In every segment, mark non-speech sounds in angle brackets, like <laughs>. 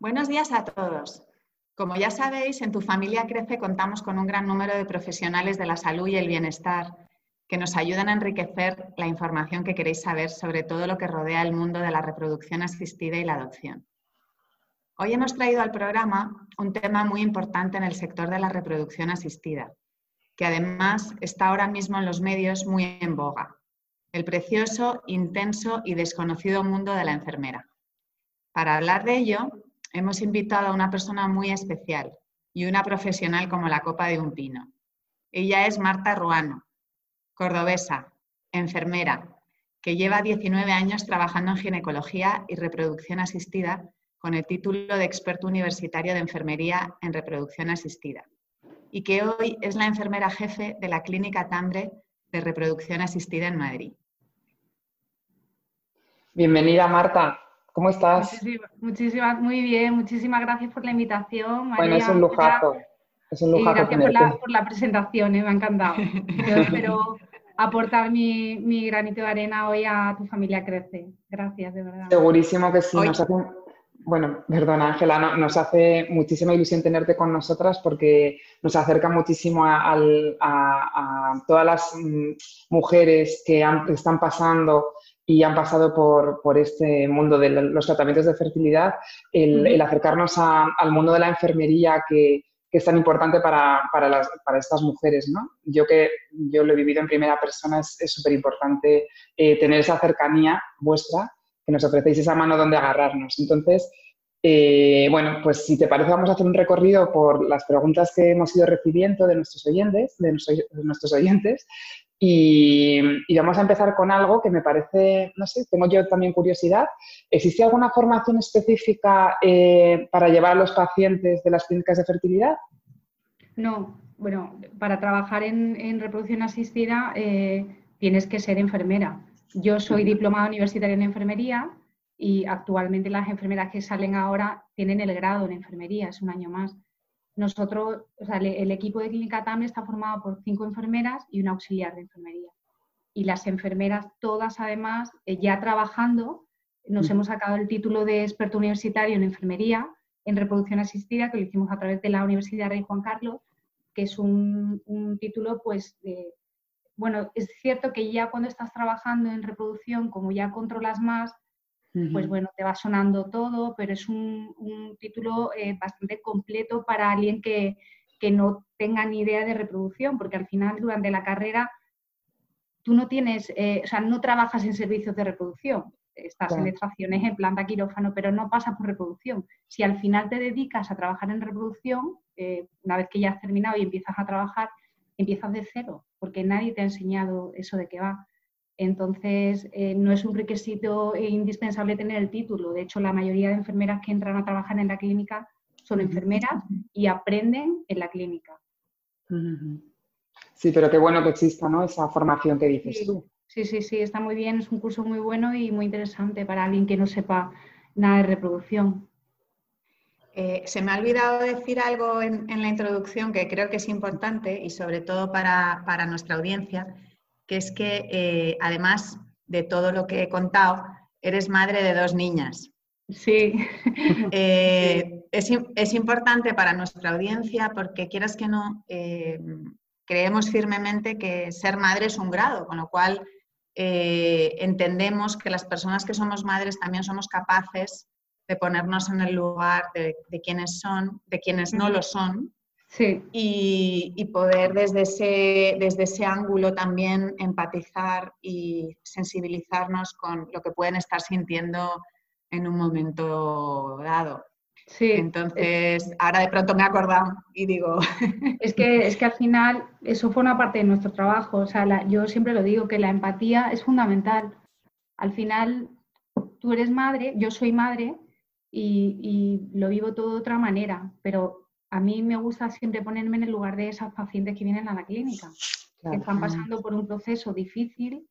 Buenos días a todos. Como ya sabéis, en Tu Familia Crece contamos con un gran número de profesionales de la salud y el bienestar que nos ayudan a enriquecer la información que queréis saber sobre todo lo que rodea el mundo de la reproducción asistida y la adopción. Hoy hemos traído al programa un tema muy importante en el sector de la reproducción asistida, que además está ahora mismo en los medios muy en boga, el precioso, intenso y desconocido mundo de la enfermera. Para hablar de ello, hemos invitado a una persona muy especial y una profesional como la copa de un pino. Ella es Marta Ruano, cordobesa, enfermera, que lleva 19 años trabajando en ginecología y reproducción asistida con el título de experto universitario de enfermería en reproducción asistida y que hoy es la enfermera jefe de la Clínica Tambre de Reproducción Asistida en Madrid. Bienvenida, Marta. ¿Cómo estás? Muchísimas, muy bien, muchísimas gracias por la invitación. bueno, es un lujazo. Es un lujazo. gracias por la, presentación, eh, me ha encantado. Yo <laughs> espero aportar mi, granito de arena hoy a tu familia Crece. Gracias, de verdad. Segurísimo que sí. Nos hace, bueno, perdona Ángela, nos hace muchísima ilusión tenerte con nosotras porque nos acerca muchísimo a, todas las mm, mujeres que están pasando y han pasado por, este mundo de los tratamientos de fertilidad, el, acercarnos al mundo de la enfermería que, es tan importante para, estas mujeres. ¿no? Yo que yo lo he vivido en primera persona, es súper importante eh, tener esa cercanía vuestra, que nos ofrecéis esa mano donde agarrarnos. Entonces, eh, bueno, pues si te parece vamos a hacer un recorrido por las preguntas que hemos ido recibiendo de nuestros oyentes, de nuestros oyentes y, vamos a empezar con algo que me parece, no sé, tengo yo también curiosidad. ¿Existe alguna formación específica eh, para llevar a los pacientes de las clínicas de fertilidad? No, bueno, para trabajar en, reproducción asistida eh, tienes que ser enfermera. Yo soy diplomada universitaria en enfermería y actualmente las enfermeras que salen ahora tienen el grado en enfermería, es un año más. Nosotros, o sea, el, equipo de Clínica TAME está formado por cinco enfermeras y un auxiliar de enfermería. Y las enfermeras, todas además, eh, ya trabajando, nos hemos sacado el título de experto universitario en enfermería en reproducción asistida, que lo hicimos a través de la Universidad Rey Juan Carlos, que es un, título, pues, bueno, es cierto que ya cuando estás trabajando en reproducción, como ya controlas más, pues bueno, te va sonando todo, pero es un, título eh, bastante completo para alguien que, no tenga ni idea de reproducción, porque al final durante la carrera tú no tienes, eh, o sea, no trabajas en servicios de reproducción, estás en extracciones, en planta quirófano, pero no pasa por reproducción. Si al final te dedicas a trabajar en reproducción, eh, una vez que ya has terminado y empiezas a trabajar, empiezas de cero, porque nadie te ha enseñado eso de qué va. Entonces, eh, no es un requisito indispensable tener el título. De hecho, la mayoría de enfermeras que entran a trabajar en la clínica son enfermeras y aprenden en la clínica. Sí, pero qué bueno que exista ¿no? esa formación que dices tú. Sí, sí, sí, está muy bien. Es un curso muy bueno y muy interesante para alguien que no sepa nada de reproducción. Eh, se me ha olvidado decir algo en, la introducción que creo que es importante y sobre todo para, para nuestra audiencia que es que eh, además de todo lo que he contado, eres madre de dos niñas. Sí. Eh, <laughs> es, importante para nuestra audiencia porque quieras que no, eh, creemos firmemente que ser madre es un grado, con lo cual entendemos que las personas que somos madres también somos capaces de ponernos en el lugar de, de quienes son, de quienes no lo son, Sí. Y, poder desde ese, desde ese ángulo también empatizar y sensibilizarnos con lo que pueden estar sintiendo en un momento dado. Sí. Entonces, ahora de pronto me he acordado y digo... <laughs> Es que, es que al final eso fue una parte de nuestro trabajo. O sea, yo siempre lo digo, que la empatía es fundamental. Al final, tú eres madre, yo soy madre y, lo vivo todo de otra manera, pero a mí me gusta siempre ponerme en el lugar de esas pacientes que vienen a la clínica, que están pasando por un proceso difícil,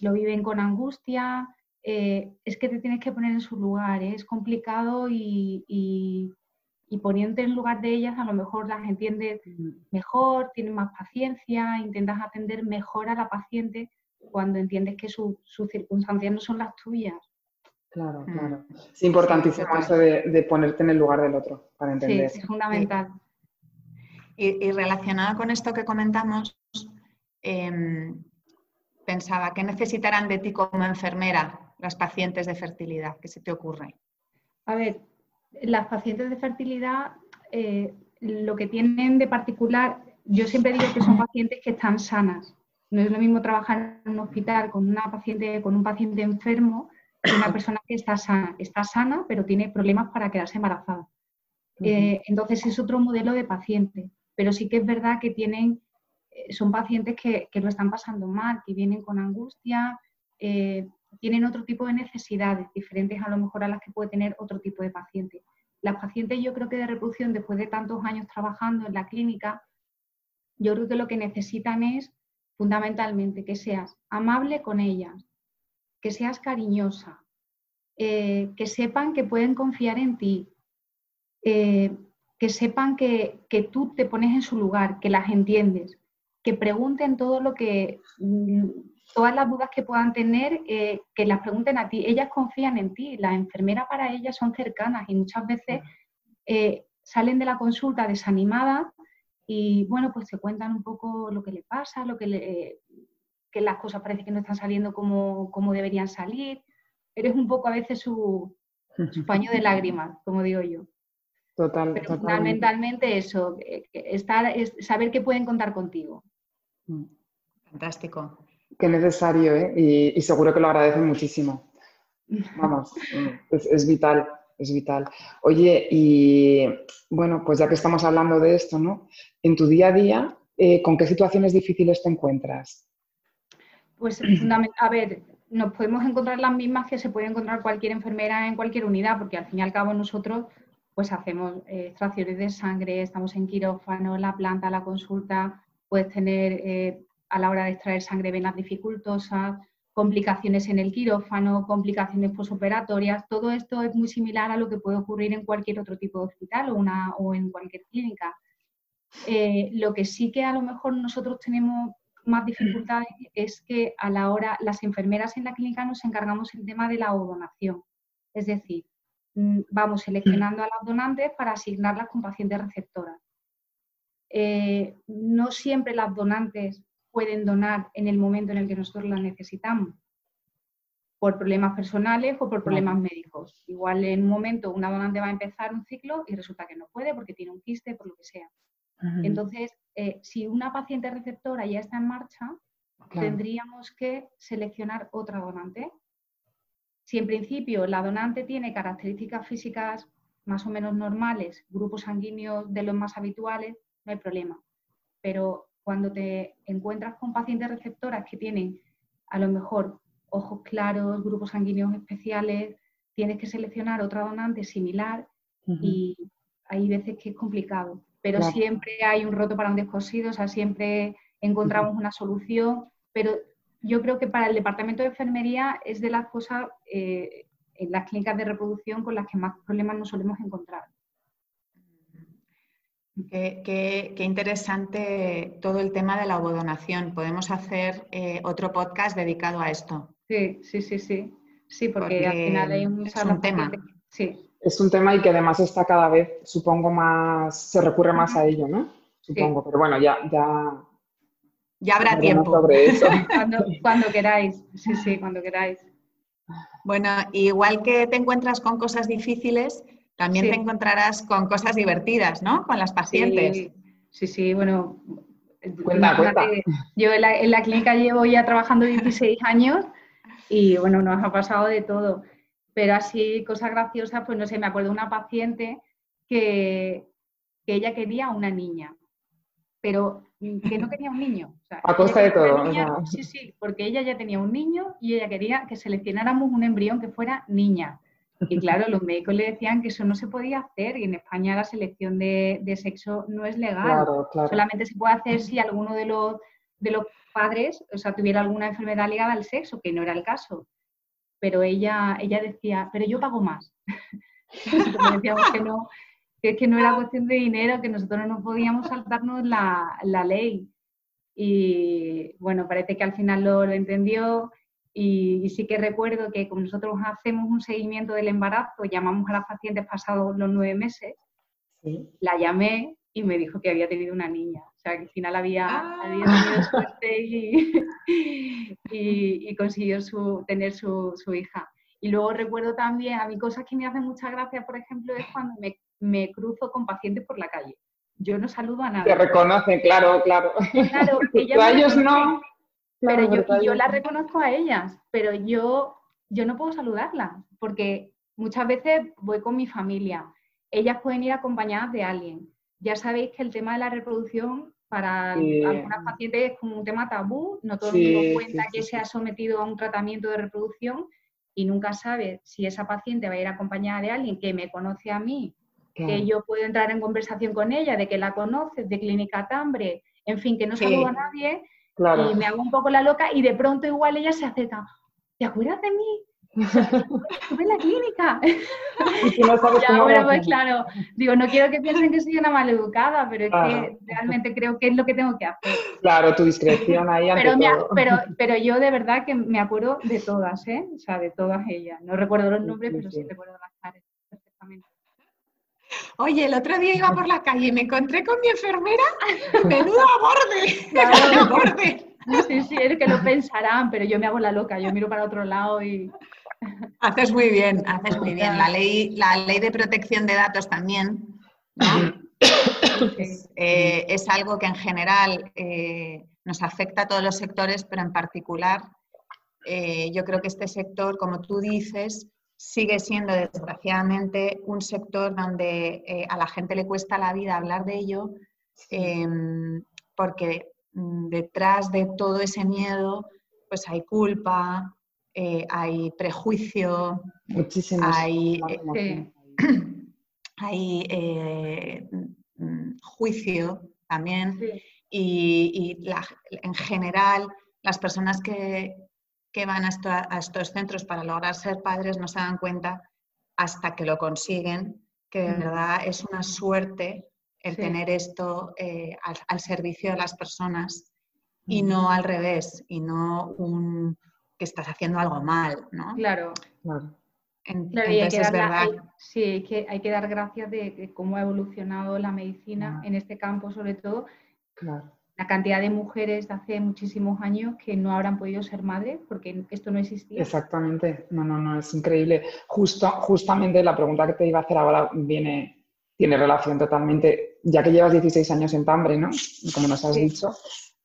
lo viven con angustia, eh, es que te tienes que poner en su lugar, ¿eh? es complicado y, y, poniéndote en lugar de ellas a lo mejor las entiendes mm. mejor, tienes más paciencia, intentas atender mejor a la paciente cuando entiendes que sus circunstancias no son las tuyas. Claro, mm. claro. Es importantísimo eso de, ponerte en el lugar del otro para entender. Sí, es fundamental. Y, relacionado con esto que comentamos, em, pensaba, ¿qué necesitarán de ti como enfermera las pacientes de fertilidad? ¿Qué se te ocurre? A ver, las pacientes de fertilidad, eh, lo que tienen de particular, yo siempre digo que son <clears throat> pacientes que están sanas. No es lo mismo trabajar en un hospital con una paciente, con un paciente enfermo una persona que está sana, está sana, pero tiene problemas para quedarse embarazada. Eh, entonces es otro modelo de paciente, pero sí que es verdad que tienen, eh, son pacientes que, lo están pasando mal, que vienen con angustia, eh, tienen otro tipo de necesidades diferentes a lo mejor a las que puede tener otro tipo de paciente. Las pacientes yo creo que de reproducción, después de tantos años trabajando en la clínica, yo creo que lo que necesitan es fundamentalmente que seas amable con ellas, que seas cariñosa, eh, que sepan que pueden confiar en ti, eh, que sepan que, tú te pones en su lugar, que las entiendes, que pregunten todo lo que, mm, todas las dudas que puedan tener, eh, que las pregunten a ti. Ellas confían en ti, las enfermeras para ellas son cercanas y muchas veces salen de la consulta desanimadas y bueno, pues se cuentan un poco lo que le pasa, lo que le, que las cosas parece que no están saliendo como, deberían salir. Eres un poco a veces su, <laughs> paño de lágrimas, como digo yo. Total, Pero fundamentalmente eso, estar, es saber que pueden contar contigo. Mm. Fantástico. Qué necesario, ¿eh? y, seguro que lo agradecen muchísimo. Vamos, <laughs> es, vital, es vital. Oye, y bueno, pues ya que estamos hablando de esto, ¿no? En tu día a día, eh, ¿con qué situaciones difíciles te encuentras? Pues <clears throat> a ver, nos podemos encontrar las mismas que se puede encontrar cualquier enfermera en cualquier unidad, porque al fin y al cabo nosotros pues hacemos eh, extracciones de sangre, estamos en quirófano, la planta, la consulta, puedes tener eh, a la hora de extraer sangre venas dificultosas, complicaciones en el quirófano, complicaciones posoperatorias, todo esto es muy similar a lo que puede ocurrir en cualquier otro tipo de hospital o, una, o en cualquier clínica. Eh, lo que sí que a lo mejor nosotros tenemos más dificultades es que a la hora, las enfermeras en la clínica nos encargamos del tema de la donación. Es decir, mm, vamos seleccionando a las donantes para asignarlas con pacientes receptoras. Eh, no siempre las donantes pueden donar en el momento en el que nosotros las necesitamos, por problemas personales o por problemas médicos. Igual en un momento una donante va a empezar un ciclo y resulta que no puede porque tiene un quiste, por lo que sea. Entonces, eh, si una paciente receptora ya está en marcha, tendríamos que seleccionar otra donante. Si en principio la donante tiene características físicas más o menos normales, grupos sanguíneos de los más habituales, no hay problema. Pero cuando te encuentras con pacientes receptoras que tienen a lo mejor ojos claros, grupos sanguíneos especiales, tienes que seleccionar otra donante similar y hay veces que es complicado pero siempre hay un roto para un descosido, o sea, siempre encontramos una solución, pero yo creo que para el departamento de enfermería es de las cosas eh, en las clínicas de reproducción con las que más problemas nos solemos encontrar. Qué, interesante todo el tema de la ovodonación. Podemos hacer eh, otro podcast dedicado a esto. Sí, sí, sí, sí. Sí, porque, al final hay un, es un tema. sí es un tema y que además está cada vez, supongo, más, se recurre más a ello, ¿no? Supongo, pero bueno, ya, ya. Ya habrá tiempo. <laughs> cuando, queráis, sí, sí, cuando queráis. Bueno, igual que te encuentras con cosas difíciles, también te encontrarás con cosas divertidas, ¿no? Con las pacientes. Sí, sí, bueno. Cuenta, cuenta. Yo en la, en la clínica llevo ya trabajando 16 años y bueno, nos ha pasado de todo pero así cosas graciosas, pues no sé, me acuerdo de una paciente que, ella quería una niña, pero que no quería un niño. a costa de todo. Sí, sí, porque ella ya tenía un niño y ella quería que seleccionáramos un embrión que fuera niña. Y claro, los médicos le decían que eso no se podía hacer y en España la selección de, sexo no es legal. Solamente se puede hacer si alguno de los, de los padres o sea, tuviera alguna enfermedad ligada al sexo, que no era el caso. Pero ella, ella decía, pero yo pago más. <laughs> decíamos que no, que es que no era cuestión de dinero, que nosotros no podíamos saltarnos la, la ley. Y bueno, parece que al final lo, lo entendió y, sí que recuerdo que como nosotros hacemos un seguimiento del embarazo, llamamos a las pacientes pasados los nueve meses, la llamé y me dijo que había tenido una niña. O sea, que al final había, ah. había tenido <laughs> suerte y, y, consiguió su, tener su, su, hija. Y luego recuerdo también, a mí cosas que me hacen mucha gracia, por ejemplo, es cuando me, me cruzo con pacientes por la calle. Yo no saludo a nadie. Te reconocen, claro, claro. Claro, <laughs> ellos no pero yo, yo las reconozco a ellas, pero yo, yo no puedo saludarlas, porque muchas veces voy con mi familia. Ellas pueden ir acompañadas de alguien. Ya sabéis que el tema de la reproducción para algunas pacientes es como un tema tabú, no todo el mundo cuenta que se ha sometido a un tratamiento de reproducción y nunca sabe si esa paciente va a ir acompañada de alguien que me conoce a mí, que yo puedo entrar en conversación con ella, de que la conoce, de clínica Tambre, en fin, que no saludo a nadie y me hago un poco la loca y de pronto igual ella se acerca, ¿te acuerdas de mí? Estuve en la clínica. Y no sabes ya, bueno, pues claro, digo, no quiero que piensen que soy una maleducada, pero es que realmente creo que es lo que tengo que hacer. Claro, tu discreción ahí ante pero, pero, pero yo de verdad que me acuerdo de todas, ¿eh? O sea, de todas ellas. No recuerdo los nombres, pero sí recuerdo las caras perfectamente. Oye, el otro día iba por la calle y me encontré con mi enfermera, <laughs> menudo borde, claro. <laughs> borde. Sí, sí, es que lo pensarán, pero yo me hago la loca, yo miro para otro lado y... Haces muy bien, haces muy bien. La ley, la ley de protección de datos también, eh, es, algo que en general eh, nos afecta a todos los sectores, pero en particular eh, yo creo que este sector, como tú dices, sigue siendo desgraciadamente un sector donde a la gente le cuesta la vida hablar de ello, em, porque mm, detrás de todo ese miedo, pues hay culpa, eh, hay prejuicio, hay, <clears throat> hay eh, mm, juicio también, y, en general las personas que, que van a, estos centros para lograr ser padres no se dan cuenta hasta que lo consiguen, que de mm. verdad es una suerte el tener esto eh, al, servicio de las personas y mm. no al revés, y no un que estás haciendo algo mal, ¿no? Claro. claro. Entonces, es verdad. sí, hay que, hay que dar gracias de, cómo ha evolucionado la medicina en este campo, sobre todo. Claro la cantidad de mujeres de hace muchísimos años que no habrán podido ser madres porque esto no existía. Exactamente, no, no, no, es increíble. Justo, justamente la pregunta que te iba a hacer ahora viene, tiene relación totalmente, ya que llevas 16 años en Tambre, ¿no? Como nos has dicho,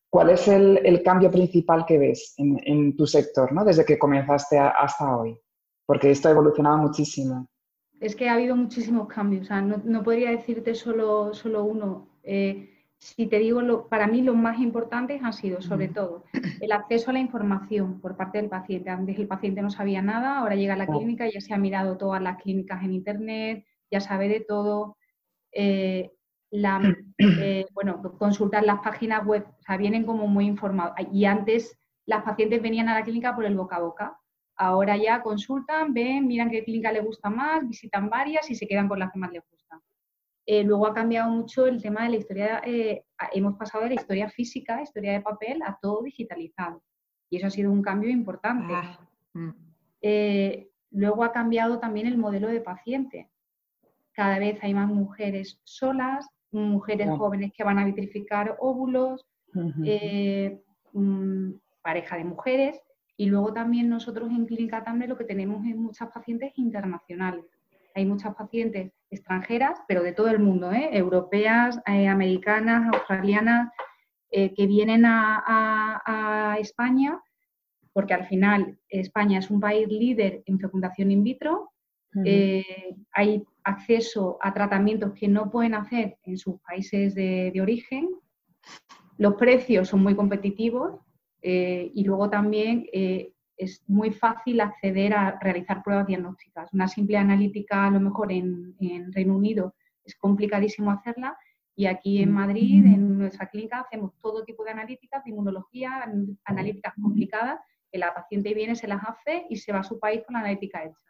¿cuál es el, cambio principal que ves en, tu sector, ¿no? Desde que comenzaste hasta hoy, porque esto ha evolucionado muchísimo. Es que ha habido muchísimos cambios, o sea, no, podría decirte solo, solo uno. Eh, si te digo, lo, para mí los más importantes han sido sobre todo el acceso a la información por parte del paciente. Antes el paciente no sabía nada, ahora llega a la clínica, ya se ha mirado todas las clínicas en internet, ya sabe de todo. Eh, la, eh, bueno, consultar las páginas web, o sea, vienen como muy informados. Y antes las pacientes venían a la clínica por el boca a boca. Ahora ya consultan, ven, miran qué clínica le gusta más, visitan varias y se quedan con las que más les gusta. Eh, luego ha cambiado mucho el tema de la historia, eh, hemos pasado de la historia física, historia de papel, a todo digitalizado. Y eso ha sido un cambio importante. Ah, mm. eh, luego ha cambiado también el modelo de paciente. Cada vez hay más mujeres solas, mujeres jóvenes que van a vitrificar óvulos, mm, pareja de mujeres. Y luego también nosotros en Clínica también lo que tenemos es muchas pacientes internacionales. Hay muchas pacientes extranjeras, pero de todo el mundo, ¿eh? europeas, eh, americanas, australianas, eh, que vienen a, España, porque al final España es un país líder en fecundación in vitro, hay acceso a tratamientos que no pueden hacer en sus países de, origen Los precios son muy competitivos eh, y luego también eh, es muy fácil acceder a realizar pruebas diagnósticas. Una simple analítica, a lo mejor en, Reino Unido, es complicadísimo hacerla y aquí en Madrid, en nuestra clínica, hacemos todo tipo de analíticas, de inmunología, analíticas complicadas, que la paciente viene, se las hace y se va a su país con la analítica hecha.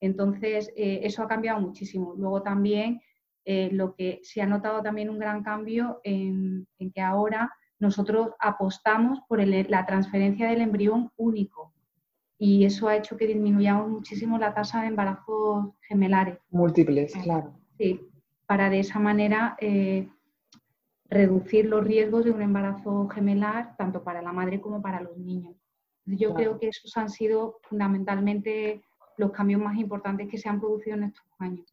Entonces, eh, eso ha cambiado muchísimo. Luego también eh, lo que se ha notado también un gran cambio en, que ahora nosotros apostamos por la transferencia del embrión único y eso ha hecho que disminuyamos muchísimo la tasa de embarazos gemelares. Múltiples, claro. Sí, para de esa manera eh, reducir los riesgos de un embarazo gemelar tanto para la madre como para los niños. Yo creo que esos han sido fundamentalmente los cambios más importantes que se han producido en estos años.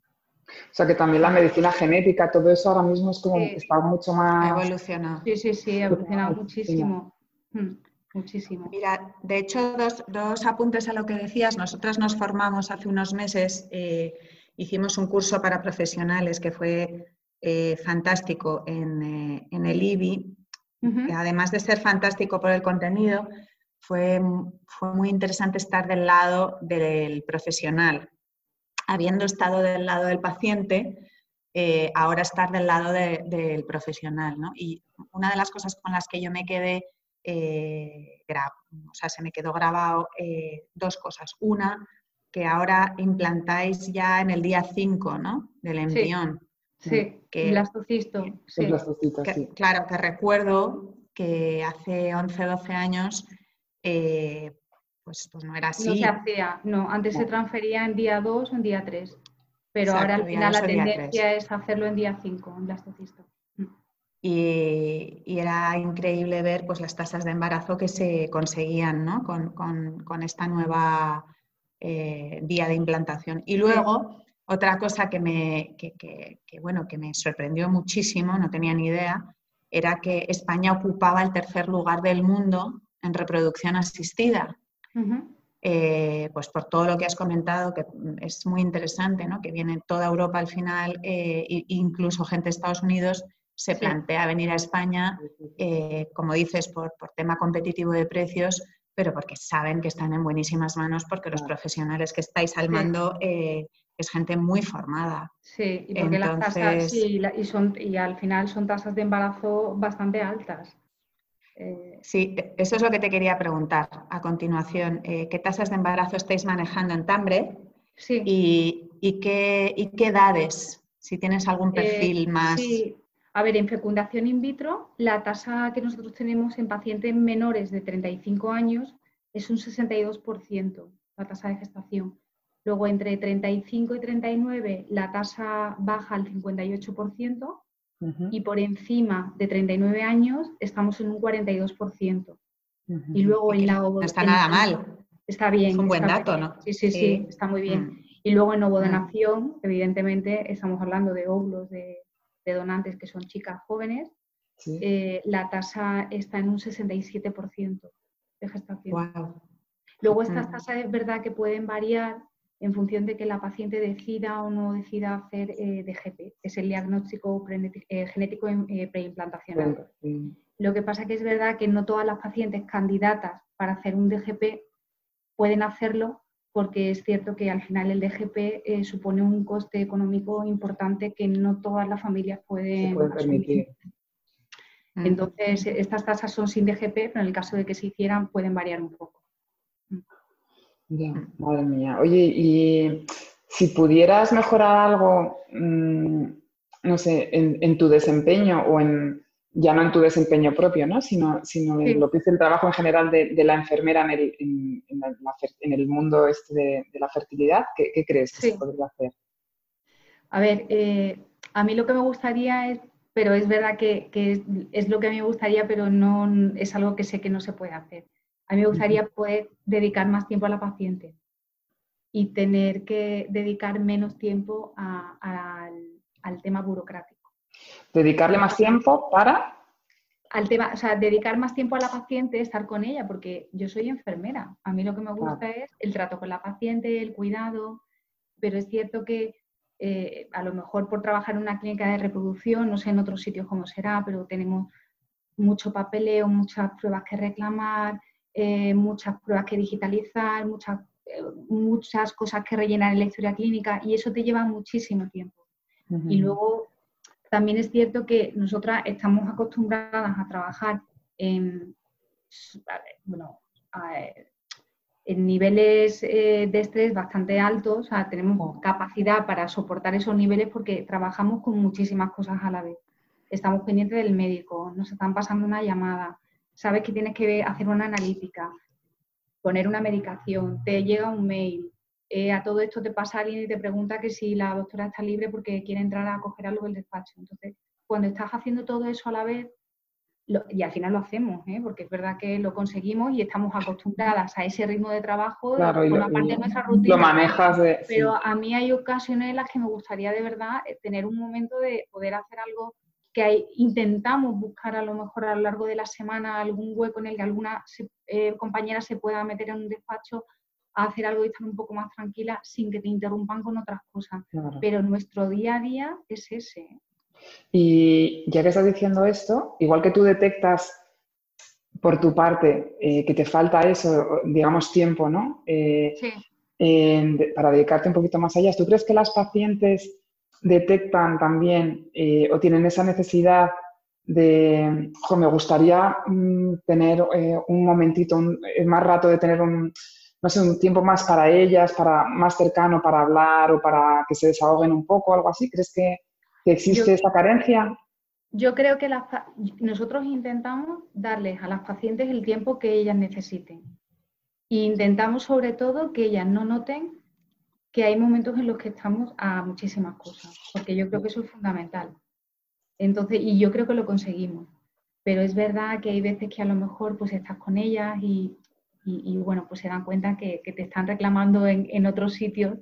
O sea que también la medicina genética, todo eso ahora mismo es como está mucho más... Ha evolucionado. Sí, sí, sí, ha evolucionado muchísimo. Mm, muchísimo. Mira, de hecho, dos, apuntes a lo que decías. Nosotras nos formamos hace unos meses, eh, hicimos un curso para profesionales que fue eh, fantástico en, eh, el IBI. Además de ser fantástico por el contenido, fue, fue muy interesante estar del lado del profesional, habiendo estado del lado del paciente, eh, ahora estar del lado del profesional. ¿no? Y una de las cosas con las que yo me quedé, eh, o sea, se me quedó grabado eh, dos cosas. Una, que ahora implantáis ya en el día 5 ¿no? del embrión. Sí, que, blastocisto. Sí. sí. Claro, que recuerdo que hace 11, 12 años pues, pues, no era así. No se hacía, no, antes se transfería en día 2 o en día 3, pero ahora al final la tendencia es hacerlo en día 5, en blastocisto. Mm. Y, y, era increíble ver pues, las tasas de embarazo que se conseguían ¿no? con, con, con, esta nueva eh, vía de implantación. Y luego, otra cosa que me, que, que, bueno, que me sorprendió muchísimo, no tenía ni idea, era que España ocupaba el tercer lugar del mundo en reproducción asistida. Eh, pues por todo lo que has comentado, que es muy interesante, ¿no? que viene toda Europa al final, eh, e incluso gente de Estados Unidos se plantea venir a España, eh, como dices, por, tema competitivo de precios, pero porque saben que están en buenísimas manos, porque los profesionales que estáis al mando es gente muy formada. Sí, y porque las tasas, y, son, y al final son tasas de embarazo bastante altas. Eh, sí, eso es lo que te quería preguntar a continuación. Eh, ¿Qué tasas de embarazo estáis manejando en Tambre? Sí. ¿Y, qué, edades? Si tienes algún eh, perfil más. Sí. A ver, en fecundación in vitro, la tasa que nosotros tenemos en pacientes menores de 35 años es un 62%, la tasa de gestación. Luego, entre 35 y 39, la tasa baja al 58% y por encima de 39 años estamos en un 42%. Y luego en la No está nada mal. Está bien. Es un buen dato, ¿no? Sí, sí, sí, está muy bien. Mm. Y luego en ovodonación, mm. evidentemente, estamos hablando de óvulos de, donantes que son chicas jóvenes. Eh, la tasa está en un 67% de gestación. Luego estas tasas es verdad que pueden variar en función de que la paciente decida o no decida hacer eh, DGP, que es el diagnóstico eh, genético eh, preimplantacional. Lo que pasa que es verdad que no todas las pacientes candidatas para hacer un DGP pueden hacerlo porque es cierto que al final el DGP supone un coste económico importante que no todas las familias pueden, permitir. Mm. Entonces, estas tasas son sin DGP, pero en el caso de que se hicieran pueden variar un poco. Ya, madre mía. Oye, y si pudieras mejorar algo, mm, no sé, en, tu desempeño o en, ya no en tu desempeño propio, ¿no? Sino, sino en lo que es el trabajo en general de, la enfermera en el, en, el, mundo este de, la fertilidad, ¿qué, crees que se podría hacer? A ver, eh, a mí lo que me gustaría es, pero es verdad que, que es lo que a mí me gustaría, pero no es algo que sé que no se puede hacer a mí me gustaría poder dedicar más tiempo a la paciente y tener que dedicar menos tiempo al, tema burocrático. ¿Dedicarle más tiempo para? Al tema, o sea, dedicar más tiempo a la paciente, estar con ella, porque yo soy enfermera. A mí lo que me gusta es el trato con la paciente, el cuidado, pero es cierto que eh, a lo mejor por trabajar en una clínica de reproducción, no sé en otros sitios cómo será, pero tenemos mucho papeleo, muchas pruebas que reclamar, eh, muchas pruebas que digitalizar, muchas, eh, muchas cosas que rellenar en la historia clínica y eso te lleva muchísimo tiempo. Y luego también es cierto que nosotras estamos acostumbradas a trabajar en, bueno, en niveles eh, de estrés bastante altos, o sea, tenemos capacidad para soportar esos niveles porque trabajamos con muchísimas cosas a la vez. Estamos pendientes del médico, nos están pasando una llamada, sabes que tienes que hacer una analítica, poner una medicación, te llega un mail, eh, a todo esto te pasa alguien y te pregunta que si la doctora está libre porque quiere entrar a coger algo del despacho. Entonces, cuando estás haciendo todo eso a la vez, y al final lo hacemos, ¿eh? porque es verdad que lo conseguimos y estamos acostumbradas a ese ritmo de trabajo claro, con parte de nuestra rutina. Lo manejas de, Pero a mí hay ocasiones en las que me gustaría de verdad eh, tener un momento de poder hacer algo que intentamos buscar a lo mejor a lo largo de la semana algún hueco en el que alguna eh, compañera se pueda meter en un despacho a hacer algo y estar un poco más tranquila sin que te interrumpan con otras cosas. Pero nuestro día a día es ese. Y ya que estás diciendo esto, igual que tú detectas por tu parte eh, que te falta eso, digamos, tiempo, ¿no? Eh, sí. para dedicarte un poquito más allá, ¿tú crees que las pacientes detectan también eh, o tienen esa necesidad de, me gustaría mm, tener un momentito, un, más rato de tener un, no sé, un tiempo más para ellas, para más cercano para hablar o para que se desahoguen un poco, algo así? ¿Crees que, existe esa carencia? Yo creo que nosotros intentamos darles a las pacientes el tiempo que ellas necesiten. E intentamos sobre todo que ellas no noten que hay momentos en los que estamos a muchísimas cosas, porque yo creo que eso es fundamental. Entonces, y yo creo que lo conseguimos. Pero es verdad que hay veces que a lo mejor pues estás con ellas y, bueno, pues se dan cuenta que, te están reclamando en, en otros sitios,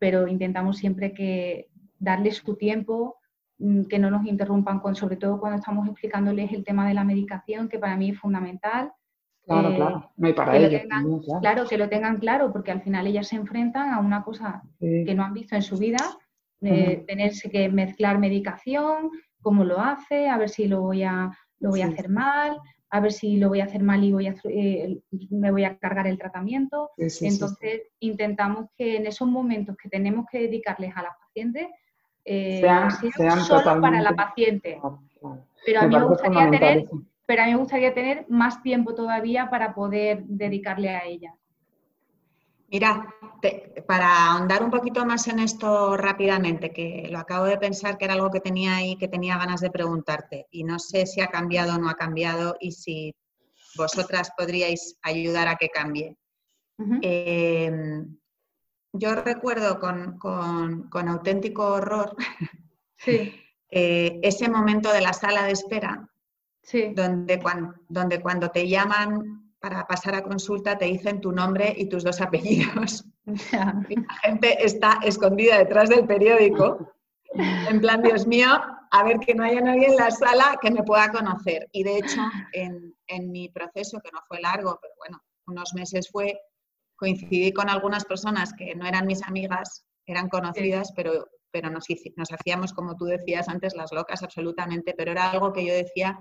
pero intentamos siempre que, darles su tiempo, mm, que no nos interrumpan, con, sobre todo cuando estamos explicándoles el tema de la medicación, que para mí es fundamental. Claro, eh, claro, no hay para ellos. claro. que lo tengan claro, porque al final ellas se enfrentan a una cosa que no han visto en su vida, eh, tenerse que mezclar medicación, cómo lo hace, a ver si lo voy a, lo voy a hacer mal, a ver si lo voy a hacer mal y voy a, eh, me voy a cargar el tratamiento. Entonces, intentamos que en esos momentos que tenemos que dedicarles a las pacientes, eh, sean, solo para la paciente. Pero a, mí me gustaría tener, pero a mí me gustaría tener más tiempo todavía para poder dedicarle a ella. Mira, para ahondar un poquito más en esto rápidamente, que lo acabo de pensar que era algo que tenía ahí, que tenía ganas de preguntarte, y no sé si ha cambiado o no ha cambiado y si vosotras podríais ayudar a que cambie. Yo recuerdo con, auténtico horror <laughs> eh, ese momento de la sala de espera, donde, cuando, donde cuando te llaman para pasar a consulta te dicen tu nombre y tus dos <laughs> apellidos. la gente está escondida detrás del periódico, en plan, Dios mío, a ver que no haya nadie en la sala que me pueda conocer. Y de hecho, en, en mi proceso, que no fue largo, pero bueno, unos meses fue, coincidí con algunas personas que no eran mis amigas, eran conocidas, pero, pero nos, nos hacíamos, como tú decías antes, las locas absolutamente, pero era algo que yo decía,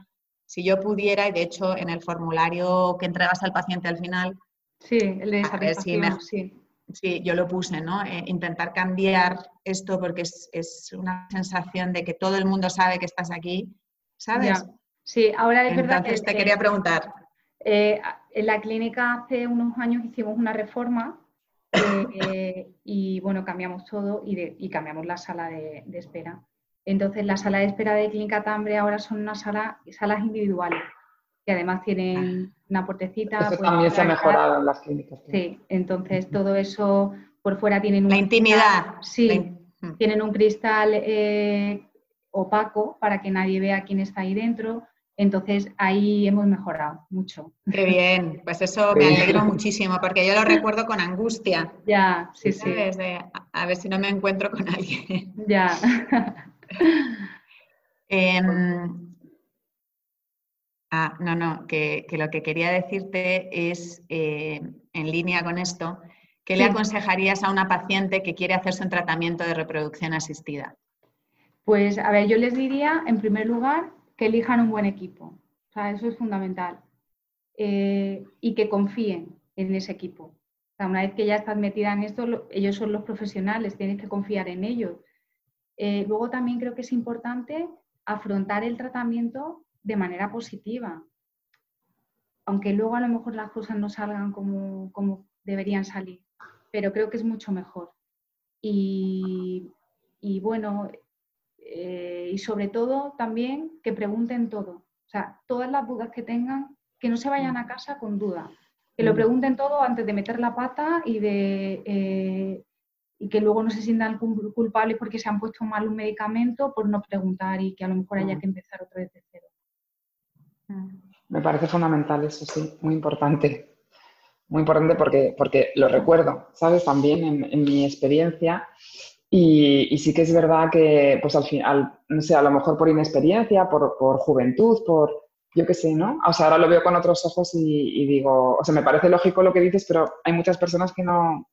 si yo pudiera, y de hecho en el formulario que entregas al paciente al final, sí, el de satisfacción, sí. Sí, yo lo puse, ¿no? Eh, intentar cambiar esto porque es, es, una sensación de que todo el mundo sabe que estás aquí, ¿sabes? Sí, ahora es verdad que... te quería preguntar. Eh, en la clínica hace unos años hicimos una reforma eh, y bueno, cambiamos todo y, cambiamos la sala de, espera. Entonces, la sala de espera de Clínica Tambre ahora son unas sala, salas individuales que además tienen una puertecita. Eso también se ha mejorado en las clínicas. Sí, entonces todo eso por fuera tienen un... La intimidad. sí, tienen un cristal eh, opaco para que nadie vea quién está ahí dentro. Entonces ahí hemos mejorado mucho. Qué bien, pues eso me alegro muchísimo porque yo lo recuerdo con angustia. Ya, sí, sí. a ver si no me encuentro con alguien. Ya. <laughs> Em, ah, no, no, que, lo que quería decirte es, eh, en línea con esto, ¿qué le aconsejarías a una paciente que quiere hacerse un tratamiento de reproducción asistida? Pues, a ver, yo les diría, en primer lugar, que elijan un buen equipo. O sea, eso es fundamental. Eh, y que confíen en ese equipo. O sea, una vez que ya estás metida en esto, ellos son los profesionales, tienes que confiar en ellos. Eh, luego también creo que es importante afrontar el tratamiento de manera positiva, aunque luego a lo mejor las cosas no salgan como, como deberían salir, pero creo que es mucho mejor. Y, y bueno, eh, y sobre todo también que pregunten todo. O sea, todas las dudas que tengan, que no se vayan a casa con dudas. Que lo mm. pregunten todo antes de meter la pata y de eh, y que luego no se sientan culpables porque se han puesto mal un medicamento por no preguntar y que a lo mejor haya mm. que empezar otra vez de cero. Mm. Me parece fundamental eso, sí, muy importante. Muy importante porque, porque lo recuerdo, ¿sabes? También en, en mi experiencia y, sí que es verdad que, pues al final, no sé, a lo mejor por inexperiencia, por, por juventud, por, yo qué sé, ¿no? O sea, ahora lo veo con otros ojos y, digo, o sea, me parece lógico lo que dices, pero hay muchas personas que no,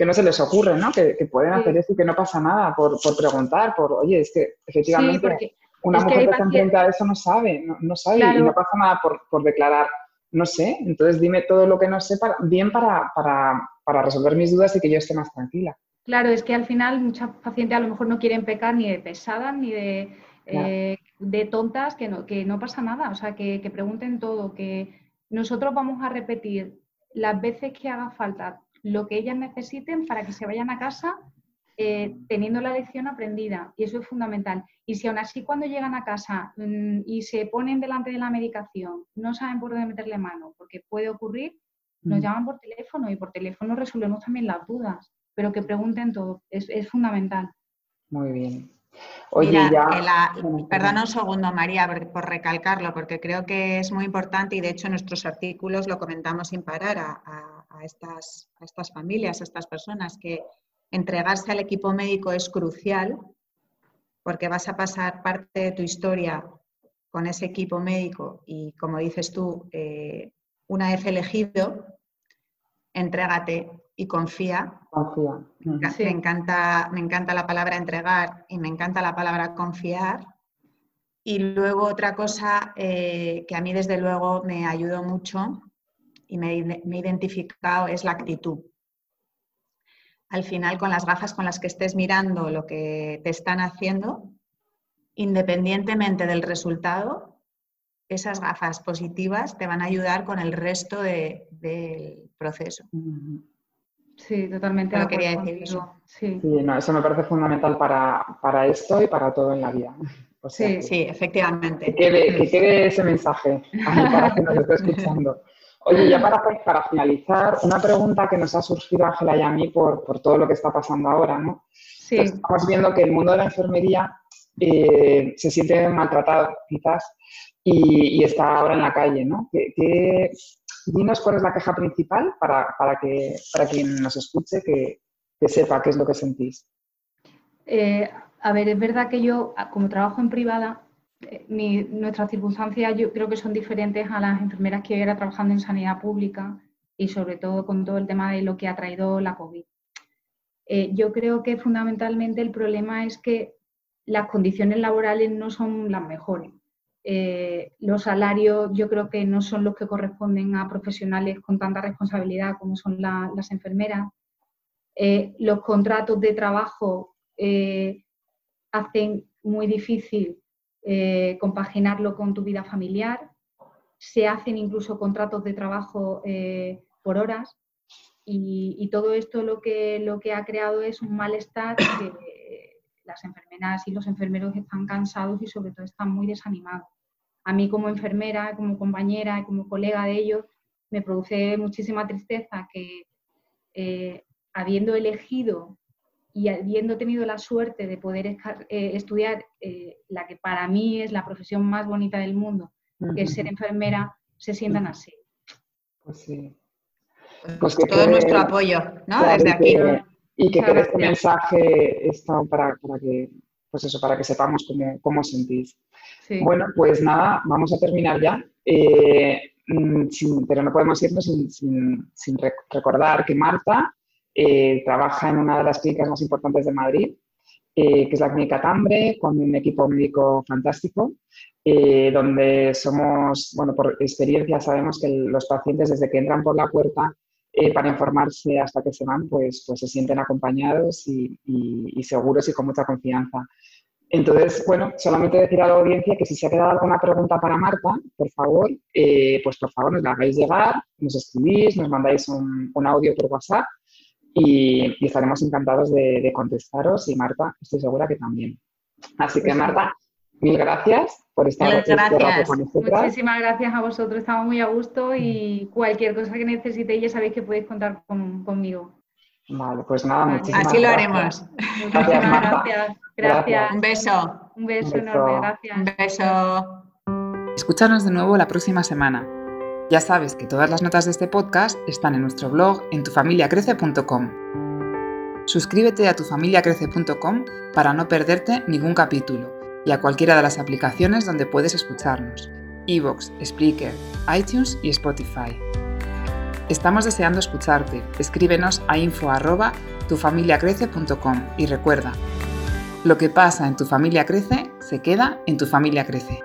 que no se les ocurre, ¿no? Que, que pueden hacer eso y que no pasa nada por, por preguntar, por, oye, es que efectivamente una mujer que, está enfrenta a eso no sabe, no, sabe y no pasa nada por, por, declarar, no sé, entonces dime todo lo que no sé para, bien para, para, para resolver mis dudas y que yo esté más tranquila. Claro, es que al final muchas pacientes a lo mejor no quieren pecar ni de pesadas ni de, eh, de tontas, que no, que no pasa nada, o sea, que, pregunten todo, que nosotros vamos a repetir las veces que haga falta lo que ellas necesiten para que se vayan a casa eh, teniendo la lección aprendida y eso es fundamental. Y si aún así cuando llegan a casa mm, y se ponen delante de la medicación no saben por dónde meterle mano, porque puede ocurrir, nos mm. llaman por teléfono y por teléfono resolvemos también las dudas pero que pregunten todo, es, fundamental. Muy bien. Oye, ya... perdona un segundo, María, por, recalcarlo, porque creo que es muy importante y de hecho en nuestros artículos lo comentamos sin parar a, estas, a estas familias, a estas personas, que entregarse al equipo médico es crucial porque vas a pasar parte de tu historia con ese equipo médico y, como dices tú, eh, una vez elegido, entrégate y confía. Confía. Me, encanta, me encanta la palabra entregar y me encanta la palabra confiar. Y luego otra cosa eh, que a mí desde luego me ayudó mucho y me, me, he identificado es la actitud. Al final, con las gafas con las que estés mirando lo que te están haciendo, independientemente del resultado, esas gafas positivas te van a ayudar con el resto del proceso. Sí, totalmente. Pero quería decir eso. Sí. no, eso me parece fundamental para, para, esto y para todo en la vida. sí, sí, efectivamente. Que quede, ese mensaje para quien nos esté escuchando. Oye, ya para, para, finalizar, una pregunta que nos ha surgido Ángela y a mí por, por, todo lo que está pasando ahora, ¿no? Sí. estamos viendo que el mundo de la enfermería eh, se siente maltratado, quizás, y, y, está ahora en la calle, ¿no? ¿Qué, dinos cuál es la queja principal para, para, que, para quien nos escuche que, que sepa qué es lo que sentís. Eh, a ver, es verdad que yo, como trabajo en privada, nuestras circunstancias yo creo que son diferentes a las enfermeras que era trabajando en sanidad pública y sobre todo con todo el tema de lo que ha traído la COVID. Eh, yo creo que fundamentalmente el problema es que las condiciones laborales no son las mejores. Eh, los salarios yo creo que no son los que corresponden a profesionales con tanta responsabilidad como son las enfermeras. Eh, los contratos de trabajo hacen muy difícil compaginarlo con tu vida familiar. Se hacen incluso contratos de trabajo por horas y, todo esto lo que, lo que ha creado es un malestar que las enfermeras y los enfermeros están cansados y sobre todo están muy desanimados. A mí como enfermera, como compañera, como colega de ellos, me produce muchísima tristeza que eh, habiendo elegido y habiendo tenido la suerte de poder eh, estudiar eh, la que para mí es la profesión más bonita del mundo, que es ser enfermera, se sientan así. Pues sí. Pues que todo nuestro apoyo, ¿no? Desde aquí. y que quede este mensaje esto para, para, que, pues eso, para que sepamos cómo, cómo sentís. Bueno, pues nada, vamos a terminar ya. Eh, mm, pero no podemos irnos sin, recordar que Marta eh, trabaja en una de las clínicas más importantes de Madrid, que es la Clínica Tambre, con un equipo médico fantástico, donde somos, bueno, por experiencia sabemos que los pacientes desde que entran por la puerta para informarse hasta que se van, pues, pues se sienten acompañados y, y seguros y con mucha confianza. Entonces, bueno, solamente decir a la audiencia que si se ha quedado alguna pregunta para Marta, por favor, eh, pues por favor nos la hagáis llegar, nos escribís, nos mandáis un, audio por WhatsApp y, estaremos encantados de, contestaros y Marta, estoy segura que también. Así que Marta, mil gracias por estar este gracias. con nosotros. Muchísimas gracias a vosotros, estamos muy a gusto y cualquier cosa que necesitéis ya sabéis que podéis contar conmigo. Vale, pues nada, muchísimas Así lo haremos. Muchísimas gracias. Gracias. Un beso. Un beso, enorme, gracias. Un beso. Escúchanos de nuevo la próxima semana. Ya sabes que todas las notas de este podcast están en nuestro blog en tufamiliacrece.com. Suscríbete a tufamiliacrece.com para no perderte ningún capítulo y a cualquiera de las aplicaciones donde puedes escucharnos: Evox, Spreaker, iTunes y Spotify. Estamos deseando escucharte. Escríbenos a info@tufamiliacrece.com y recuerda, lo que pasa en tu familia crece, se queda en tu familia crece.